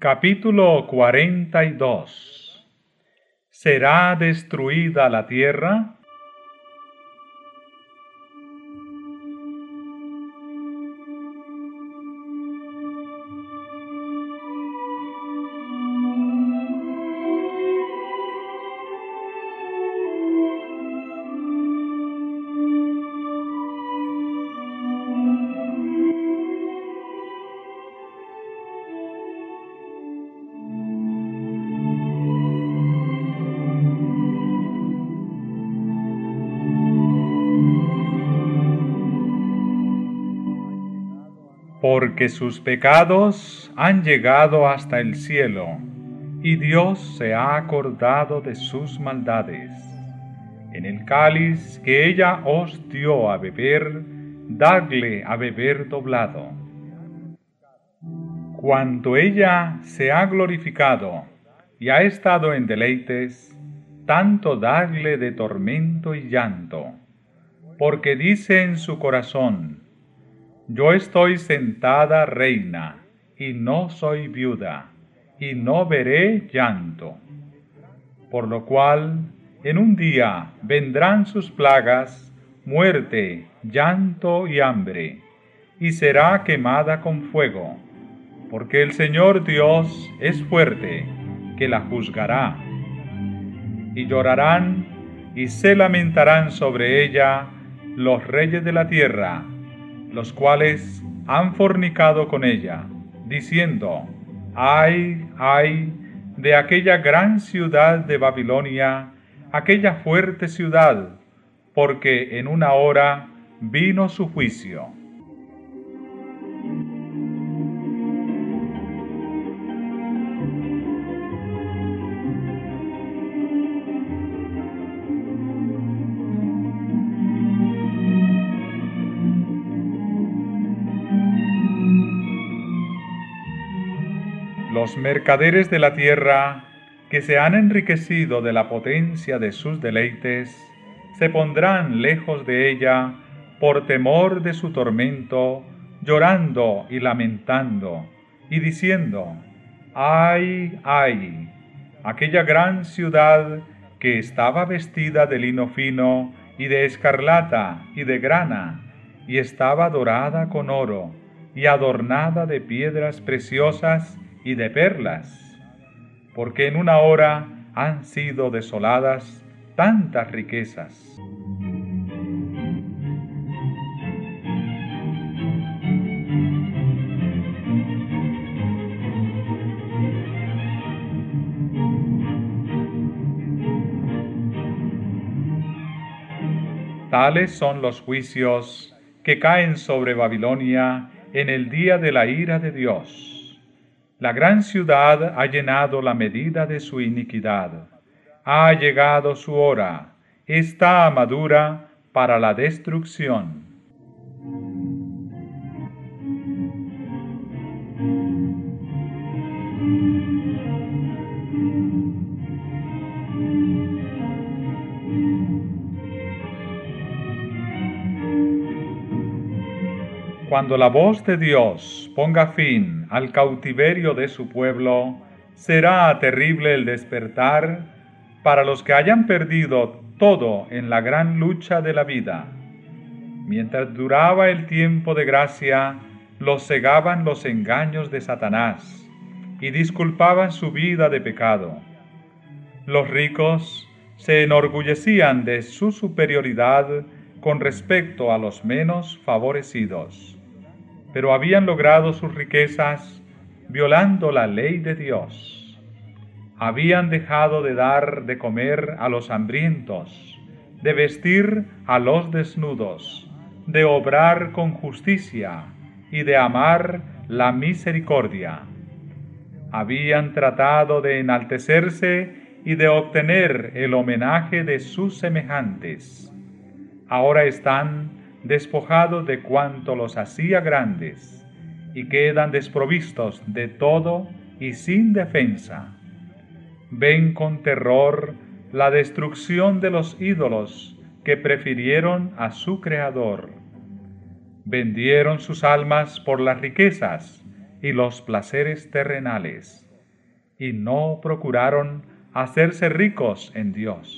Capítulo 42 ¿Será destruida la tierra? Porque sus pecados han llegado hasta el cielo, y Dios se ha acordado de sus maldades. En el cáliz que ella os dio a beber, dadle a beber doblado. Cuando ella se ha glorificado y ha estado en deleites, tanto dadle de tormento y llanto, porque dice en su corazón, yo estoy sentada reina, y no soy viuda, y no veré llanto. Por lo cual, en un día vendrán sus plagas, muerte, llanto y hambre, y será quemada con fuego, porque el Señor Dios es fuerte, que la juzgará. Y llorarán y se lamentarán sobre ella los reyes de la tierra, los cuales han fornicado con ella, diciendo, ay, ay, de aquella gran ciudad de Babilonia, aquella fuerte ciudad, porque en una hora vino su juicio. Los mercaderes de la tierra, que se han enriquecido de la potencia de sus deleites, se pondrán lejos de ella por temor de su tormento, llorando y lamentando, y diciendo, ay, ay, aquella gran ciudad que estaba vestida de lino fino y de escarlata y de grana, y estaba dorada con oro, y adornada de piedras preciosas, y de perlas, porque en una hora han sido desoladas tantas riquezas. Tales son los juicios que caen sobre Babilonia en el día de la ira de Dios la gran ciudad ha llenado la medida de su iniquidad. Ha llegado su hora, está madura para la destrucción. Cuando la voz de Dios ponga fin al cautiverio de su pueblo, será terrible el despertar para los que hayan perdido todo en la gran lucha de la vida. Mientras duraba el tiempo de gracia, los cegaban los engaños de Satanás y disculpaban su vida de pecado. Los ricos se enorgullecían de su superioridad con respecto a los menos favorecidos pero habían logrado sus riquezas violando la ley de Dios. Habían dejado de dar de comer a los hambrientos, de vestir a los desnudos, de obrar con justicia y de amar la misericordia. Habían tratado de enaltecerse y de obtener el homenaje de sus semejantes. Ahora están despojados de cuanto los hacía grandes, y quedan desprovistos de todo y sin defensa. Ven con terror la destrucción de los ídolos que prefirieron a su Creador. Vendieron sus almas por las riquezas y los placeres terrenales. y no procuraron hacerse ricos en Dios.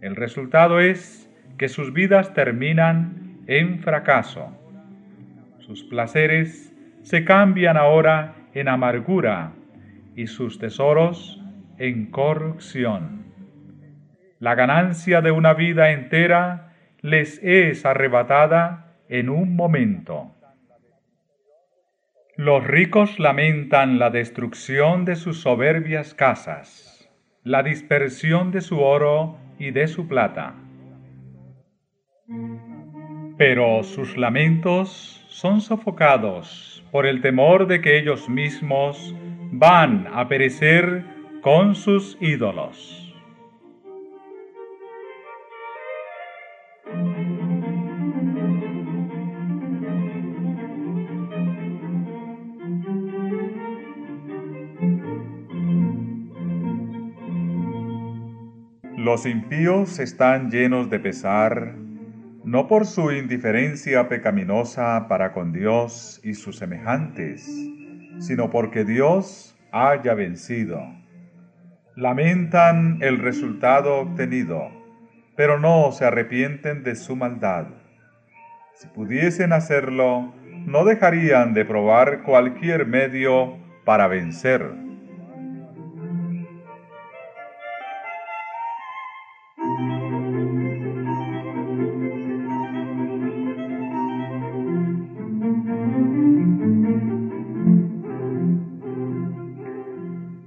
El resultado es que sus vidas terminan en fracaso. Sus placeres se cambian ahora en amargura y sus tesoros en corrupción. La ganancia de una vida entera les es arrebatada en un momento. Los ricos lamentan la destrucción de sus soberbias casas, la dispersión de su oro y de su plata. Pero sus lamentos son sofocados por el temor de que ellos mismos van a perecer con sus ídolos. Los impíos están llenos de pesar, no por su indiferencia pecaminosa para con Dios y sus semejantes, sino porque Dios haya vencido. Lamentan el resultado obtenido, pero no se arrepienten de su maldad. Si pudiesen hacerlo, no dejarían de probar cualquier medio para vencer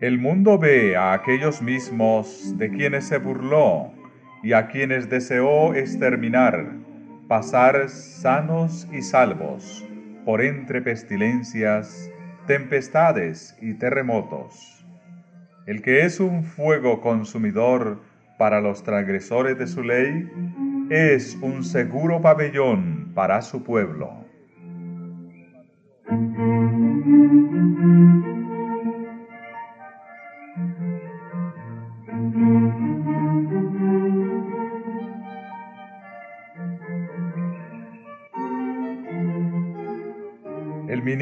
El mundo ve a aquellos mismos de quienes se burló y a quienes deseó exterminar, pasar sanos y salvos por entre pestilencias, tempestades y terremotos. El que es un fuego consumidor para los transgresores de su ley, es un seguro pabellón para su pueblo.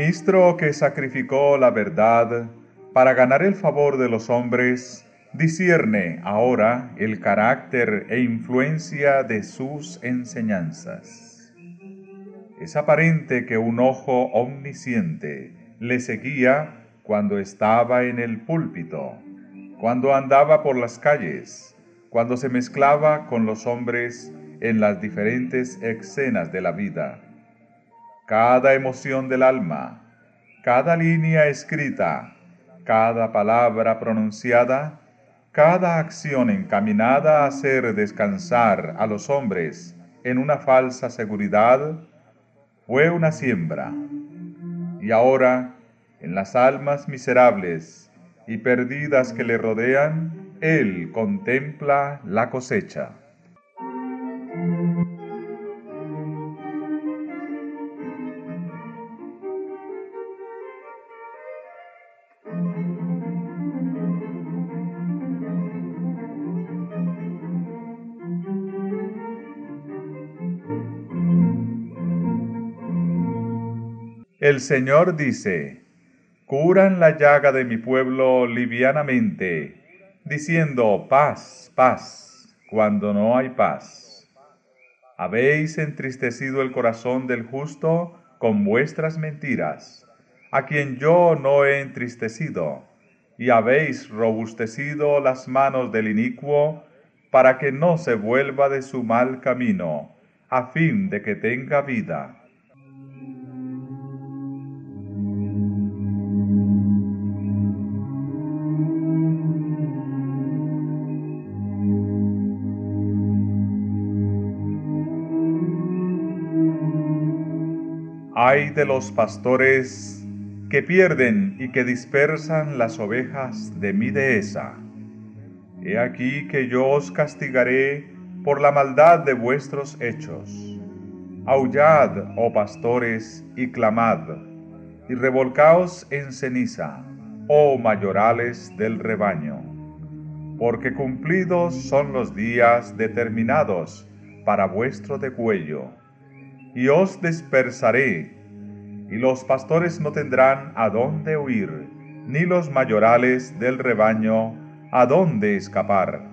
Ministro que sacrificó la verdad para ganar el favor de los hombres, discierne ahora el carácter e influencia de sus enseñanzas. Es aparente que un ojo omnisciente le seguía cuando estaba en el púlpito, cuando andaba por las calles, cuando se mezclaba con los hombres en las diferentes escenas de la vida cada emoción del alma, cada línea escrita, cada palabra pronunciada, cada acción encaminada a hacer descansar a los hombres en una falsa seguridad, fue una siembra. Y ahora, en las almas miserables y perdidas que le rodean, Él contempla la cosecha. El Señor dice, curan la llaga de mi pueblo livianamente, diciendo paz, paz, cuando no hay paz. Habéis entristecido el corazón del justo con vuestras mentiras, a quien yo no he entristecido, y habéis robustecido las manos del inicuo, para que no se vuelva de su mal camino, a fin de que tenga vida. De los pastores que pierden y que dispersan las ovejas de mi dehesa. He aquí que yo os castigaré por la maldad de vuestros hechos. Aullad, oh pastores, y clamad, y revolcaos en ceniza, oh mayorales del rebaño, porque cumplidos son los días determinados para vuestro degüello y os dispersaré, y los pastores no tendrán a dónde huir, ni los mayorales del rebaño a dónde escapar.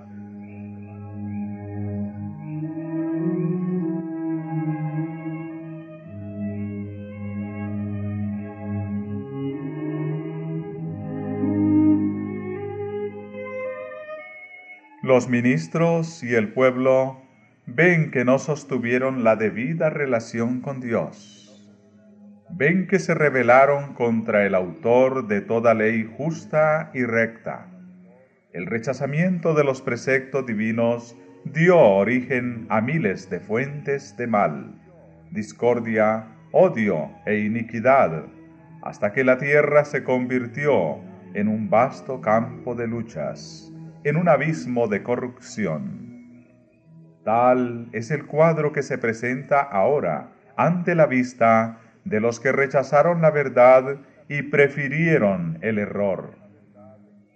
Los ministros y el pueblo ven que no sostuvieron la debida relación con Dios. Ven que se rebelaron contra el autor de toda ley justa y recta. El rechazamiento de los preceptos divinos dio origen a miles de fuentes de mal, discordia, odio e iniquidad, hasta que la tierra se convirtió en un vasto campo de luchas en un abismo de corrupción. Tal es el cuadro que se presenta ahora ante la vista de los que rechazaron la verdad y prefirieron el error.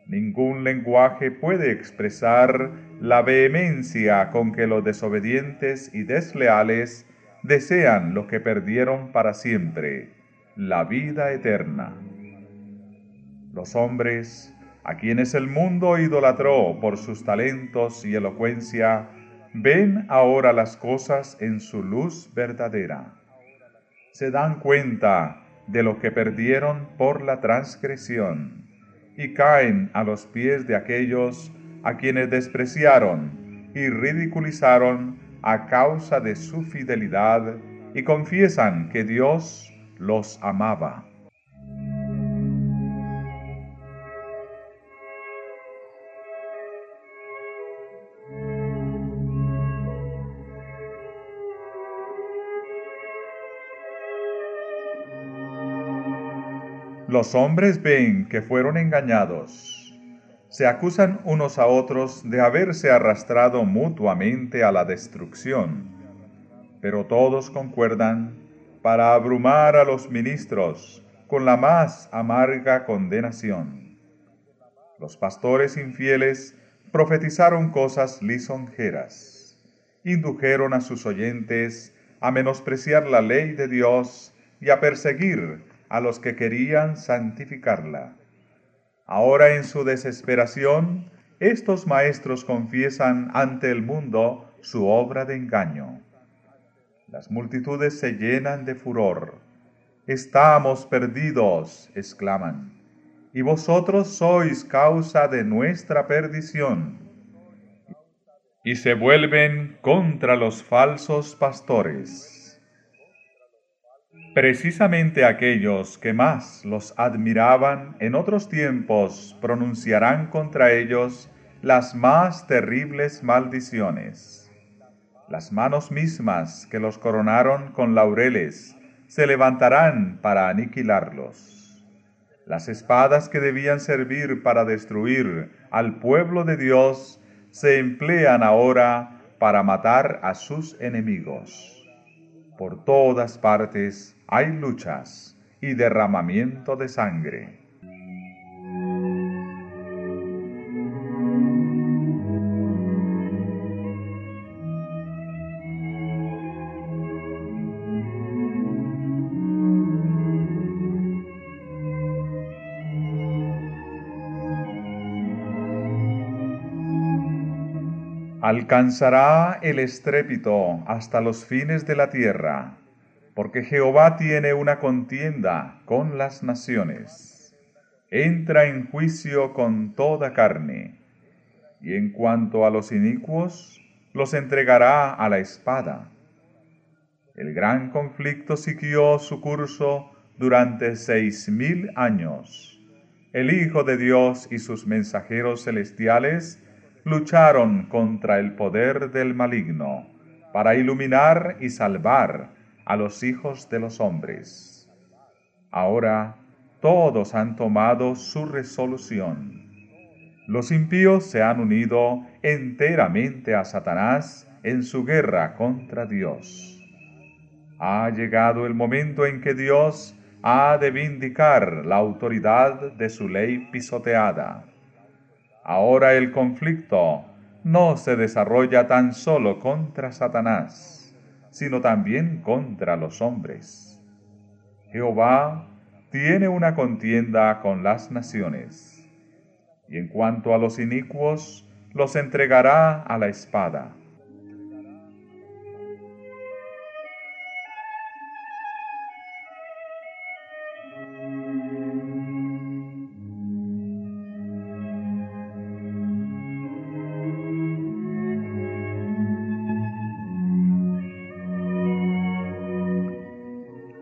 Ningún lenguaje puede expresar la vehemencia con que los desobedientes y desleales desean lo que perdieron para siempre, la vida eterna. Los hombres a quienes el mundo idolatró por sus talentos y elocuencia, ven ahora las cosas en su luz verdadera. Se dan cuenta de lo que perdieron por la transgresión y caen a los pies de aquellos a quienes despreciaron y ridiculizaron a causa de su fidelidad y confiesan que Dios los amaba. Los hombres ven que fueron engañados. Se acusan unos a otros de haberse arrastrado mutuamente a la destrucción. Pero todos concuerdan para abrumar a los ministros con la más amarga condenación. Los pastores infieles profetizaron cosas lisonjeras, indujeron a sus oyentes a menospreciar la ley de Dios y a perseguir a los que querían santificarla. Ahora en su desesperación, estos maestros confiesan ante el mundo su obra de engaño. Las multitudes se llenan de furor. Estamos perdidos, exclaman, y vosotros sois causa de nuestra perdición. Y se vuelven contra los falsos pastores Precisamente aquellos que más los admiraban en otros tiempos pronunciarán contra ellos las más terribles maldiciones. Las manos mismas que los coronaron con laureles se levantarán para aniquilarlos. Las espadas que debían servir para destruir al pueblo de Dios se emplean ahora para matar a sus enemigos. Por todas partes hay luchas y derramamiento de sangre. Alcanzará el estrépito hasta los fines de la tierra porque Jehová tiene una contienda con las naciones. Entra en juicio con toda carne, y en cuanto a los inicuos, los entregará a la espada. El gran conflicto siguió su curso durante seis mil años. El Hijo de Dios y sus mensajeros celestiales lucharon contra el poder del maligno para iluminar y salvar a los hijos de los hombres. Ahora todos han tomado su resolución. Los impíos se han unido enteramente a Satanás en su guerra contra Dios. Ha llegado el momento en que Dios ha de vindicar la autoridad de su ley pisoteada. Ahora el conflicto no se desarrolla tan solo contra Satanás, sino también contra los hombres. Jehová tiene una contienda con las naciones. Y en cuanto a los inicuos, los entregará a la espada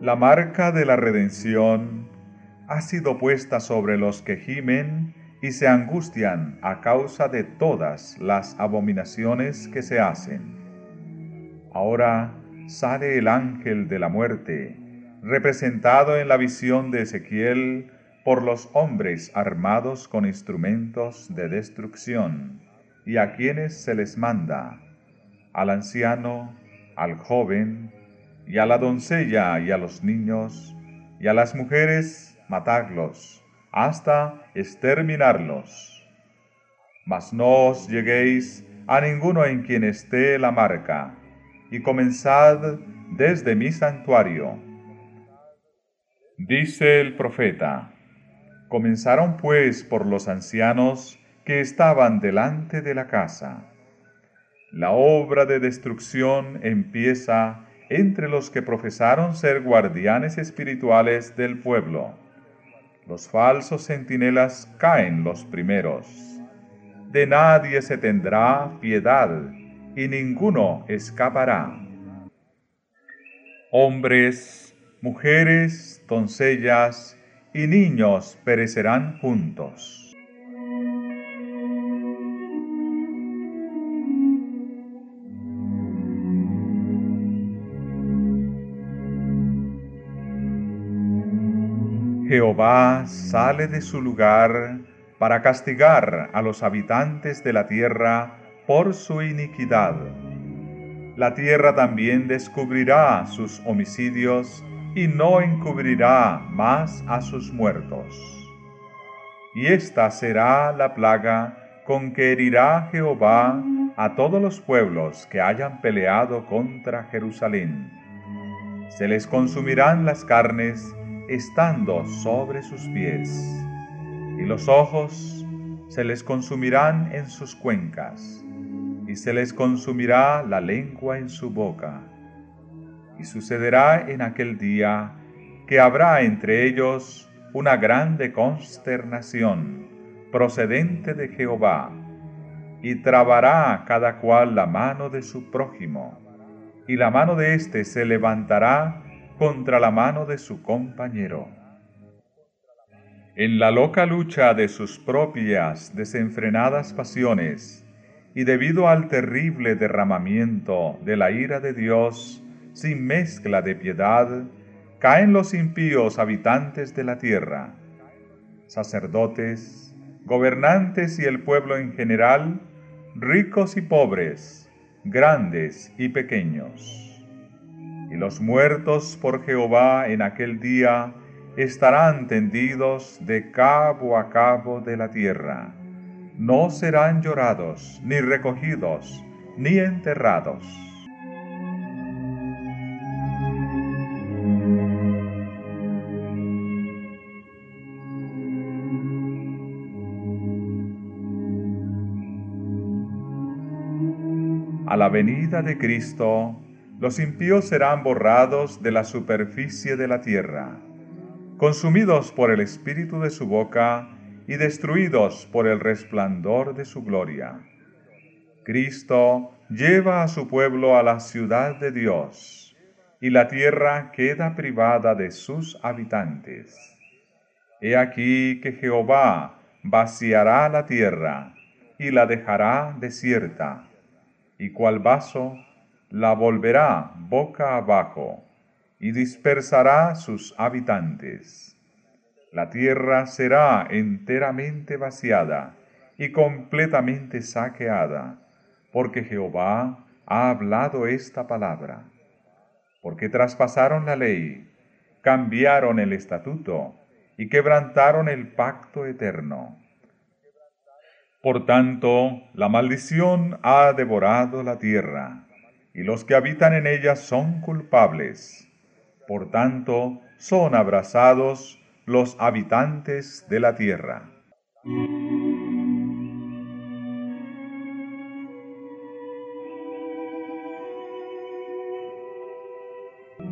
La marca de la redención ha sido puesta sobre los que gimen y se angustian a causa de todas las abominaciones que se hacen. Ahora sale el ángel de la muerte, representado en la visión de Ezequiel por los hombres armados con instrumentos de destrucción, y a quienes se les manda, al anciano, al joven, y a la doncella y a los niños y a las mujeres matarlos hasta exterminarlos. Mas no os lleguéis a ninguno en quien esté la marca, y comenzad desde mi santuario. Dice el profeta, comenzaron pues por los ancianos que estaban delante de la casa. La obra de destrucción empieza entre los que profesaron ser guardianes espirituales del pueblo. Los falsos centinelas caen los primeros. De nadie se tendrá piedad, y ninguno escapará. Hombres, mujeres, doncellas y niños perecerán juntos Jehová sale de su lugar para castigar a los habitantes de la tierra por su iniquidad. La tierra también descubrirá sus homicidios y no encubrirá más a sus muertos. Y esta será la plaga con que herirá Jehová a todos los pueblos que hayan peleado contra Jerusalén. Se les consumirán las carnes estando sobre sus pies, y los ojos se les consumirán en sus cuencas, y se les consumirá la lengua en su boca. Y sucederá en aquel día que habrá entre ellos una grande consternación procedente de Jehová, y trabará cada cual la mano de su prójimo, y la mano de éste se levantará contra la mano de su compañero. En la loca lucha de sus propias desenfrenadas pasiones, y debido al terrible derramamiento de la ira de Dios, sin mezcla de piedad, caen los impíos habitantes de la tierra, sacerdotes, gobernantes y el pueblo en general, ricos y pobres, grandes y pequeños y los muertos por Jehová en aquel día estarán tendidos de cabo a cabo de la tierra. No serán llorados, ni recogidos, ni enterrados. A la venida de Cristo, los impíos serán borrados de la superficie de la tierra, consumidos por el espíritu de su boca y destruidos por el resplandor de su gloria. Cristo lleva a su pueblo a la ciudad de Dios, y la tierra queda privada de sus habitantes. He aquí que Jehová vaciará la tierra y la dejará desierta, y cual vaso la volverá boca abajo y dispersará sus habitantes. La tierra será enteramente vaciada y completamente saqueada, porque Jehová ha hablado esta palabra. Porque traspasaron la ley, cambiaron el estatuto y quebrantaron el pacto eterno. Por tanto, la maldición ha devorado la tierra y los que habitan en ella son culpables. Por tanto, son abrazados los habitantes de la tierra.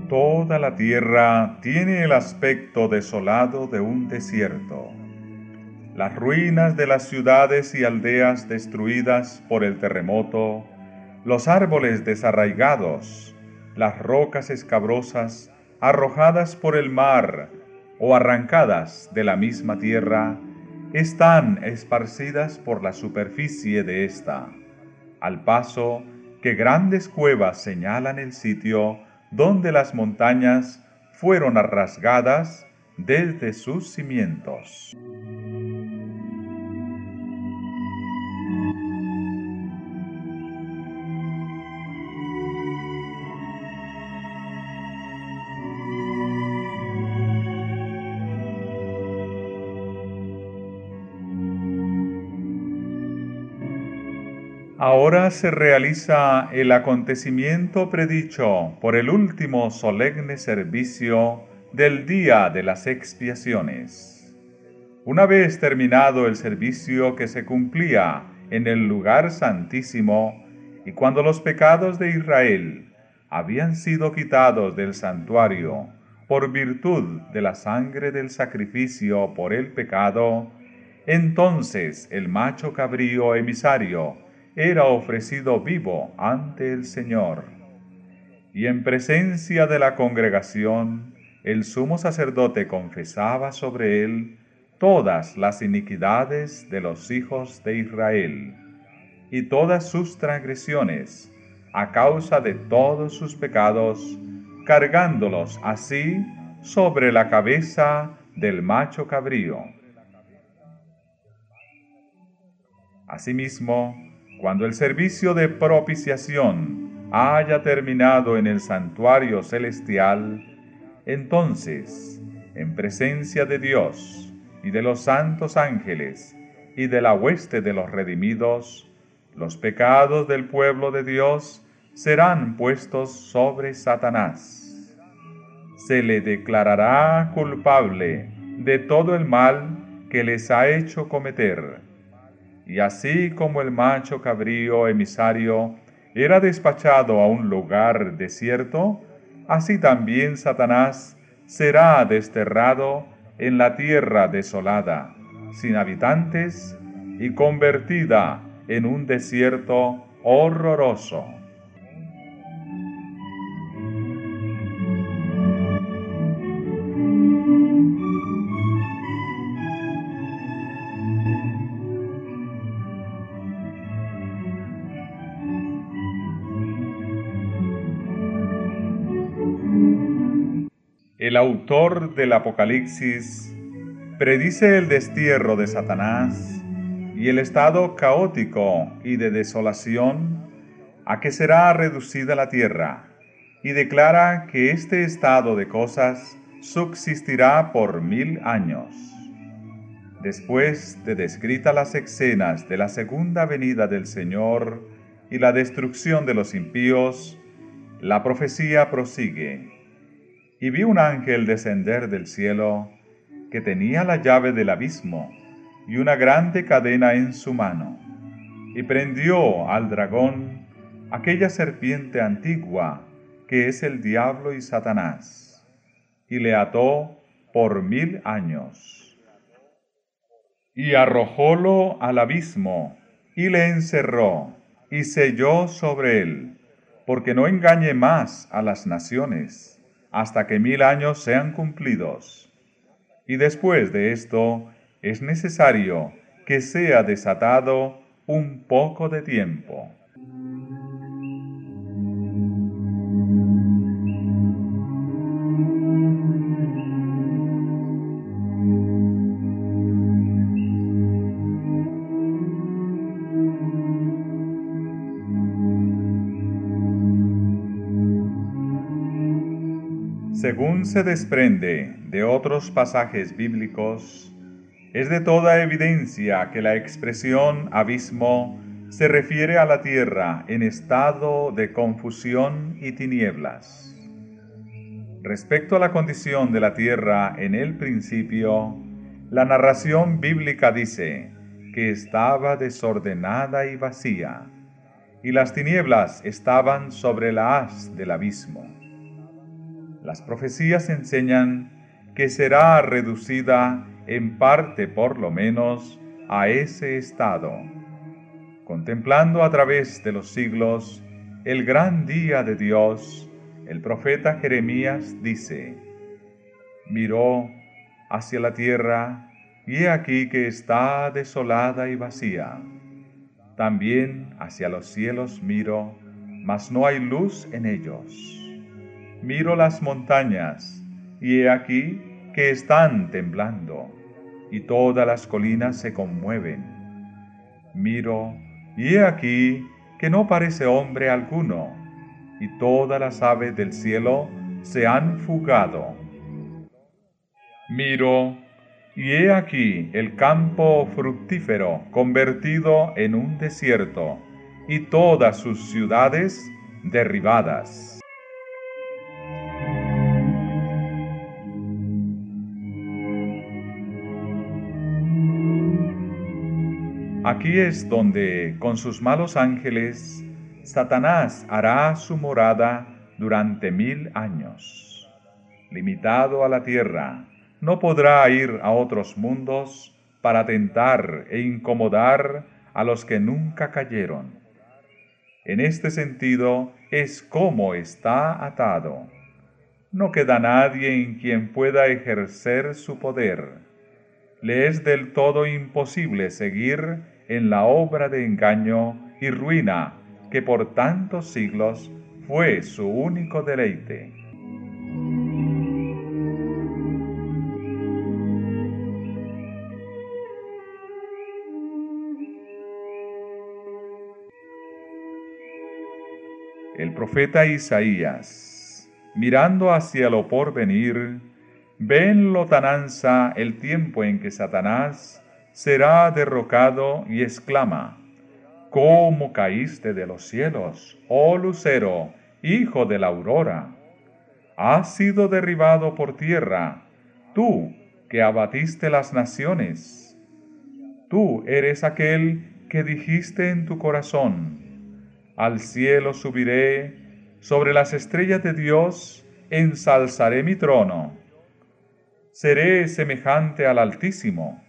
Toda la tierra tiene el aspecto desolado de un desierto. Las ruinas de las ciudades y aldeas destruidas por el terremoto, los árboles desarraigados, las rocas escabrosas arrojadas por el mar o arrancadas de la misma tierra, están esparcidas por la superficie de ésta, al paso que grandes cuevas señalan el sitio donde las montañas fueron rasgadas desde sus cimientos. Ahora se realiza el acontecimiento predicho por el último solemne servicio del día de las expiaciones. Una vez terminado el servicio que se cumplía en el lugar santísimo, y cuando los pecados de Israel habían sido quitados del santuario por virtud de la sangre del sacrificio por el pecado, entonces el macho cabrío emisario era ofrecido vivo ante el Señor. Y en presencia de la congregación, el sumo sacerdote confesaba sobre él todas las iniquidades de los hijos de Israel y todas sus transgresiones a causa de todos sus pecados, cargándolos así sobre la cabeza del macho cabrío. Asimismo, cuando el servicio de propiciación haya terminado en el santuario celestial, entonces, en presencia de Dios y de los santos ángeles y de la hueste de los redimidos, los pecados del pueblo de Dios serán puestos sobre Satanás. Se le declarará culpable de todo el mal que les ha hecho cometer y así como el macho cabrío emisario era despachado a un lugar desierto, así también Satanás será desterrado en la tierra desolada, sin habitantes y convertida en un desierto horroroso. El autor del Apocalipsis predice el destierro de Satanás y el estado caótico y de desolación a que será reducida la tierra, y declara que este estado de cosas subsistirá por mil años. Después de descritas las escenas de la segunda venida del Señor y la destrucción de los impíos, la profecía prosigue y vi un ángel descender del cielo que tenía la llave del abismo y una grande cadena en su mano, y prendió al dragón, aquella serpiente antigua que es el diablo y Satanás, y le ató por mil años. Y arrojólo al abismo, y le encerró, y selló sobre él, porque no engañe más a las naciones hasta que mil años sean cumplidos. Y después de esto es necesario que sea desatado un poco de tiempo. Según se desprende de otros pasajes bíblicos, es de toda evidencia que la expresión abismo se refiere a la tierra en estado de confusión y tinieblas. Respecto a la condición de la tierra en el principio, la narración bíblica dice que estaba desordenada y vacía, y las tinieblas estaban sobre la haz del abismo. Las profecías enseñan que será reducida en parte por lo menos a ese estado, contemplando a través de los siglos el gran día de Dios, el profeta Jeremías dice, miró hacia la tierra y he aquí que está desolada y vacía. También hacia los cielos miro, mas no hay luz en ellos. Miro las montañas y he aquí que están temblando y todas las colinas se conmueven. Miro, y he aquí que no parece hombre alguno, y todas las aves del cielo se han fugado. Miro, y he aquí el campo fructífero convertido en un desierto, y todas sus ciudades derribadas. Aquí es donde, con sus malos ángeles, Satanás hará su morada durante mil años. Limitado a la tierra, no podrá ir a otros mundos para tentar e incomodar a los que nunca cayeron. En este sentido es como está atado. No queda nadie en quien pueda ejercer su poder. Le es del todo imposible seguir en la obra de engaño y ruina que por tantos siglos fue su único deleite. El profeta Isaías, mirando hacia lo porvenir, ve en lotananza el tiempo en que Satanás será derrocado y exclama, ¿Cómo caíste de los cielos, oh lucero, hijo de la aurora? Has sido derribado por tierra, tú que abatiste las naciones. Tú eres aquel que dijiste en tu corazón, al cielo subiré, sobre las estrellas de Dios ensalzaré mi trono. Seré semejante al Altísimo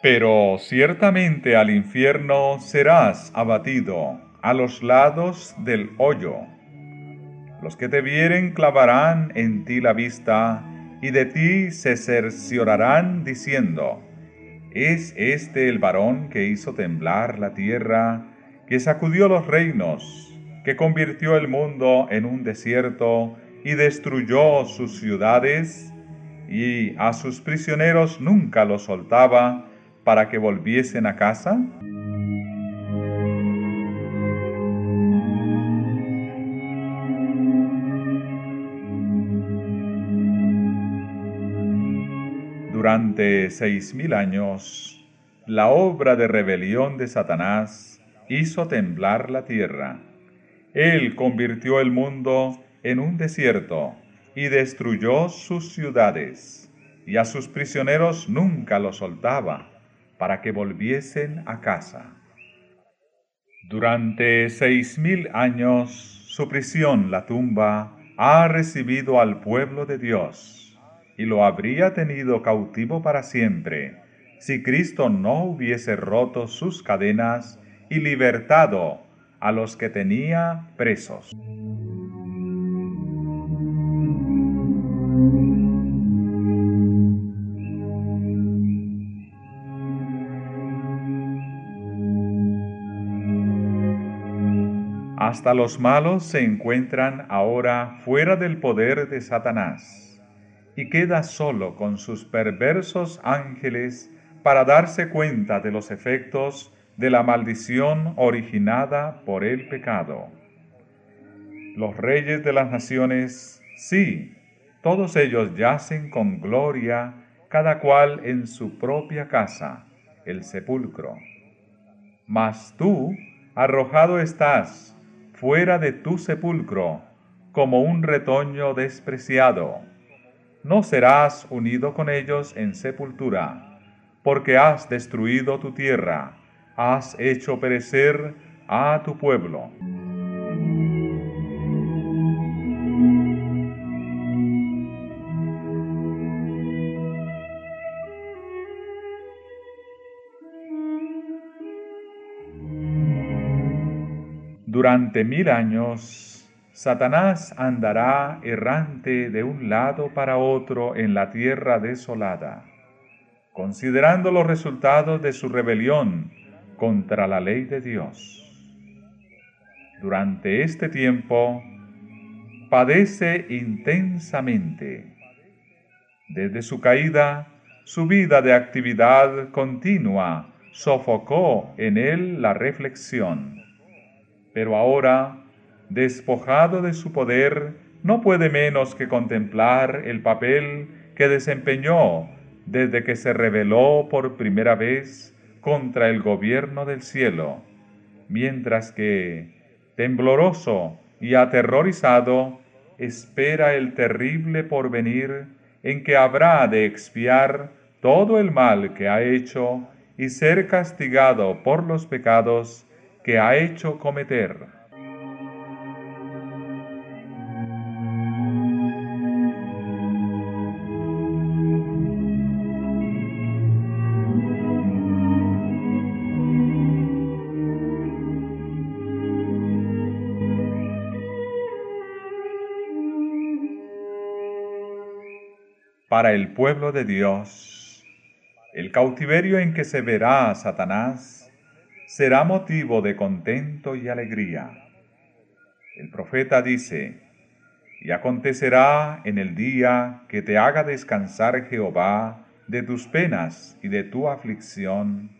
pero ciertamente al infierno serás abatido a los lados del hoyo. Los que te vieren clavarán en ti la vista, y de ti se cerciorarán diciendo, ¿es este el varón que hizo temblar la tierra, que sacudió los reinos, que convirtió el mundo en un desierto y destruyó sus ciudades, y a sus prisioneros nunca los soltaba, para que volviesen a casa? Durante seis mil años, la obra de rebelión de Satanás hizo temblar la tierra. Él convirtió el mundo en un desierto y destruyó sus ciudades, y a sus prisioneros nunca los soltaba para que volviesen a casa. Durante seis mil años su prisión, la tumba, ha recibido al pueblo de Dios y lo habría tenido cautivo para siempre si Cristo no hubiese roto sus cadenas y libertado a los que tenía presos. Hasta los malos se encuentran ahora fuera del poder de Satanás y queda solo con sus perversos ángeles para darse cuenta de los efectos de la maldición originada por el pecado. Los reyes de las naciones, sí, todos ellos yacen con gloria, cada cual en su propia casa, el sepulcro. Mas tú, arrojado estás, fuera de tu sepulcro, como un retoño despreciado. No serás unido con ellos en sepultura, porque has destruido tu tierra, has hecho perecer a tu pueblo. Durante mil años, Satanás andará errante de un lado para otro en la tierra desolada, considerando los resultados de su rebelión contra la ley de Dios. Durante este tiempo, padece intensamente. Desde su caída, su vida de actividad continua sofocó en él la reflexión pero ahora, despojado de su poder, no puede menos que contemplar el papel que desempeñó desde que se rebeló por primera vez contra el gobierno del cielo, mientras que, tembloroso y aterrorizado, espera el terrible porvenir en que habrá de expiar todo el mal que ha hecho y ser castigado por los pecados que ha hecho cometer. Para el pueblo de Dios, el cautiverio en que se verá a Satanás será motivo de contento y alegría. El profeta dice, y acontecerá en el día que te haga descansar Jehová de tus penas y de tu aflicción,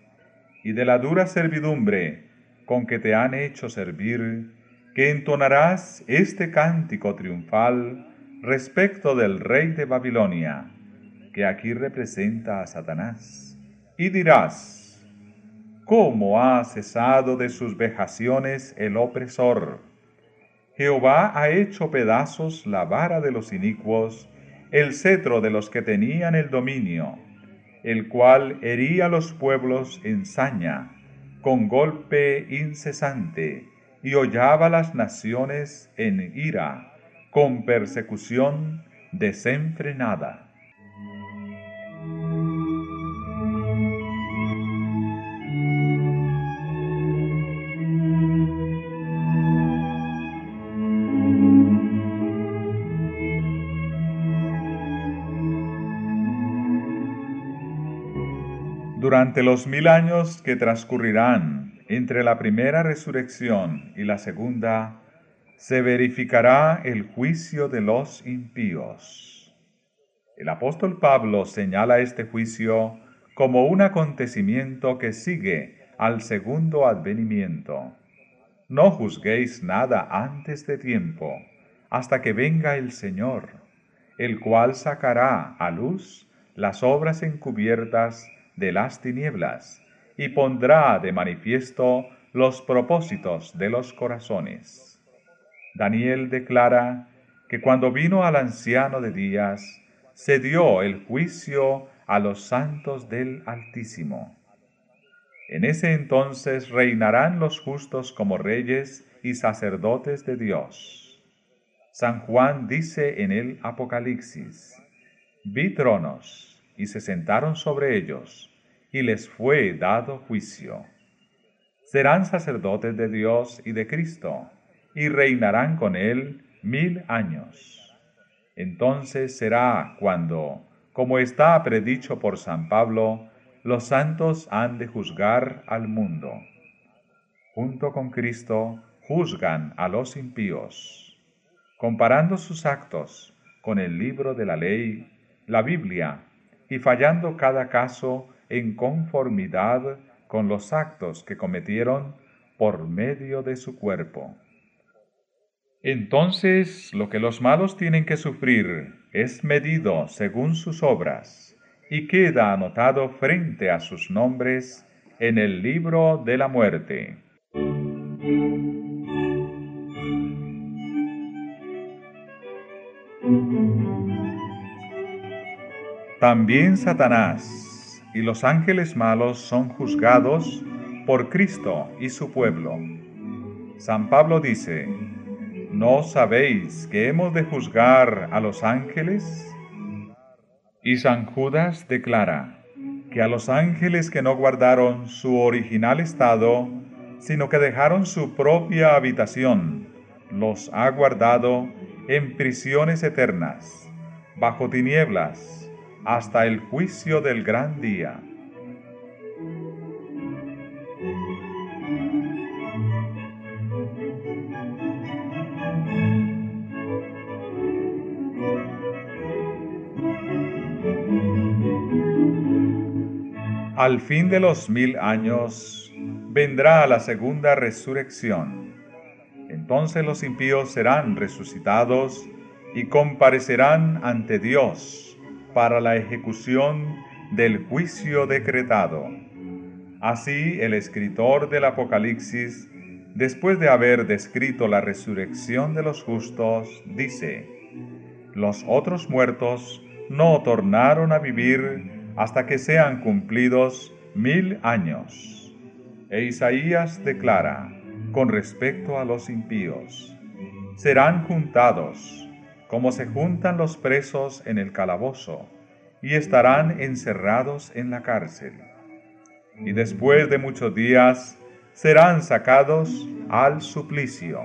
y de la dura servidumbre con que te han hecho servir, que entonarás este cántico triunfal respecto del rey de Babilonia, que aquí representa a Satanás, y dirás, cómo ha cesado de sus vejaciones el opresor. Jehová ha hecho pedazos la vara de los inicuos, el cetro de los que tenían el dominio, el cual hería los pueblos en saña, con golpe incesante, y hollaba las naciones en ira, con persecución desenfrenada. Durante los mil años que transcurrirán entre la primera resurrección y la segunda, se verificará el juicio de los impíos. El apóstol Pablo señala este juicio como un acontecimiento que sigue al segundo advenimiento. No juzguéis nada antes de tiempo, hasta que venga el Señor, el cual sacará a luz las obras encubiertas de las tinieblas y pondrá de manifiesto los propósitos de los corazones. Daniel declara que cuando vino al anciano de días, se dio el juicio a los santos del Altísimo. En ese entonces reinarán los justos como reyes y sacerdotes de Dios. San Juan dice en el Apocalipsis, vi tronos y se sentaron sobre ellos y les fue dado juicio. Serán sacerdotes de Dios y de Cristo, y reinarán con él mil años. Entonces será cuando, como está predicho por San Pablo, los santos han de juzgar al mundo. Junto con Cristo juzgan a los impíos, comparando sus actos con el libro de la ley, la Biblia, y fallando cada caso en conformidad con los actos que cometieron por medio de su cuerpo. Entonces lo que los malos tienen que sufrir es medido según sus obras y queda anotado frente a sus nombres en el libro de la muerte. También Satanás y los ángeles malos son juzgados por Cristo y su pueblo. San Pablo dice, ¿no sabéis que hemos de juzgar a los ángeles? Y San Judas declara que a los ángeles que no guardaron su original estado, sino que dejaron su propia habitación, los ha guardado en prisiones eternas, bajo tinieblas, hasta el juicio del gran día. Al fin de los mil años vendrá la segunda resurrección. Entonces los impíos serán resucitados y comparecerán ante Dios para la ejecución del juicio decretado. Así el escritor del Apocalipsis, después de haber descrito la resurrección de los justos, dice, los otros muertos no tornaron a vivir hasta que sean cumplidos mil años. E Isaías declara, con respecto a los impíos, serán juntados como se juntan los presos en el calabozo, y estarán encerrados en la cárcel. Y después de muchos días serán sacados al suplicio.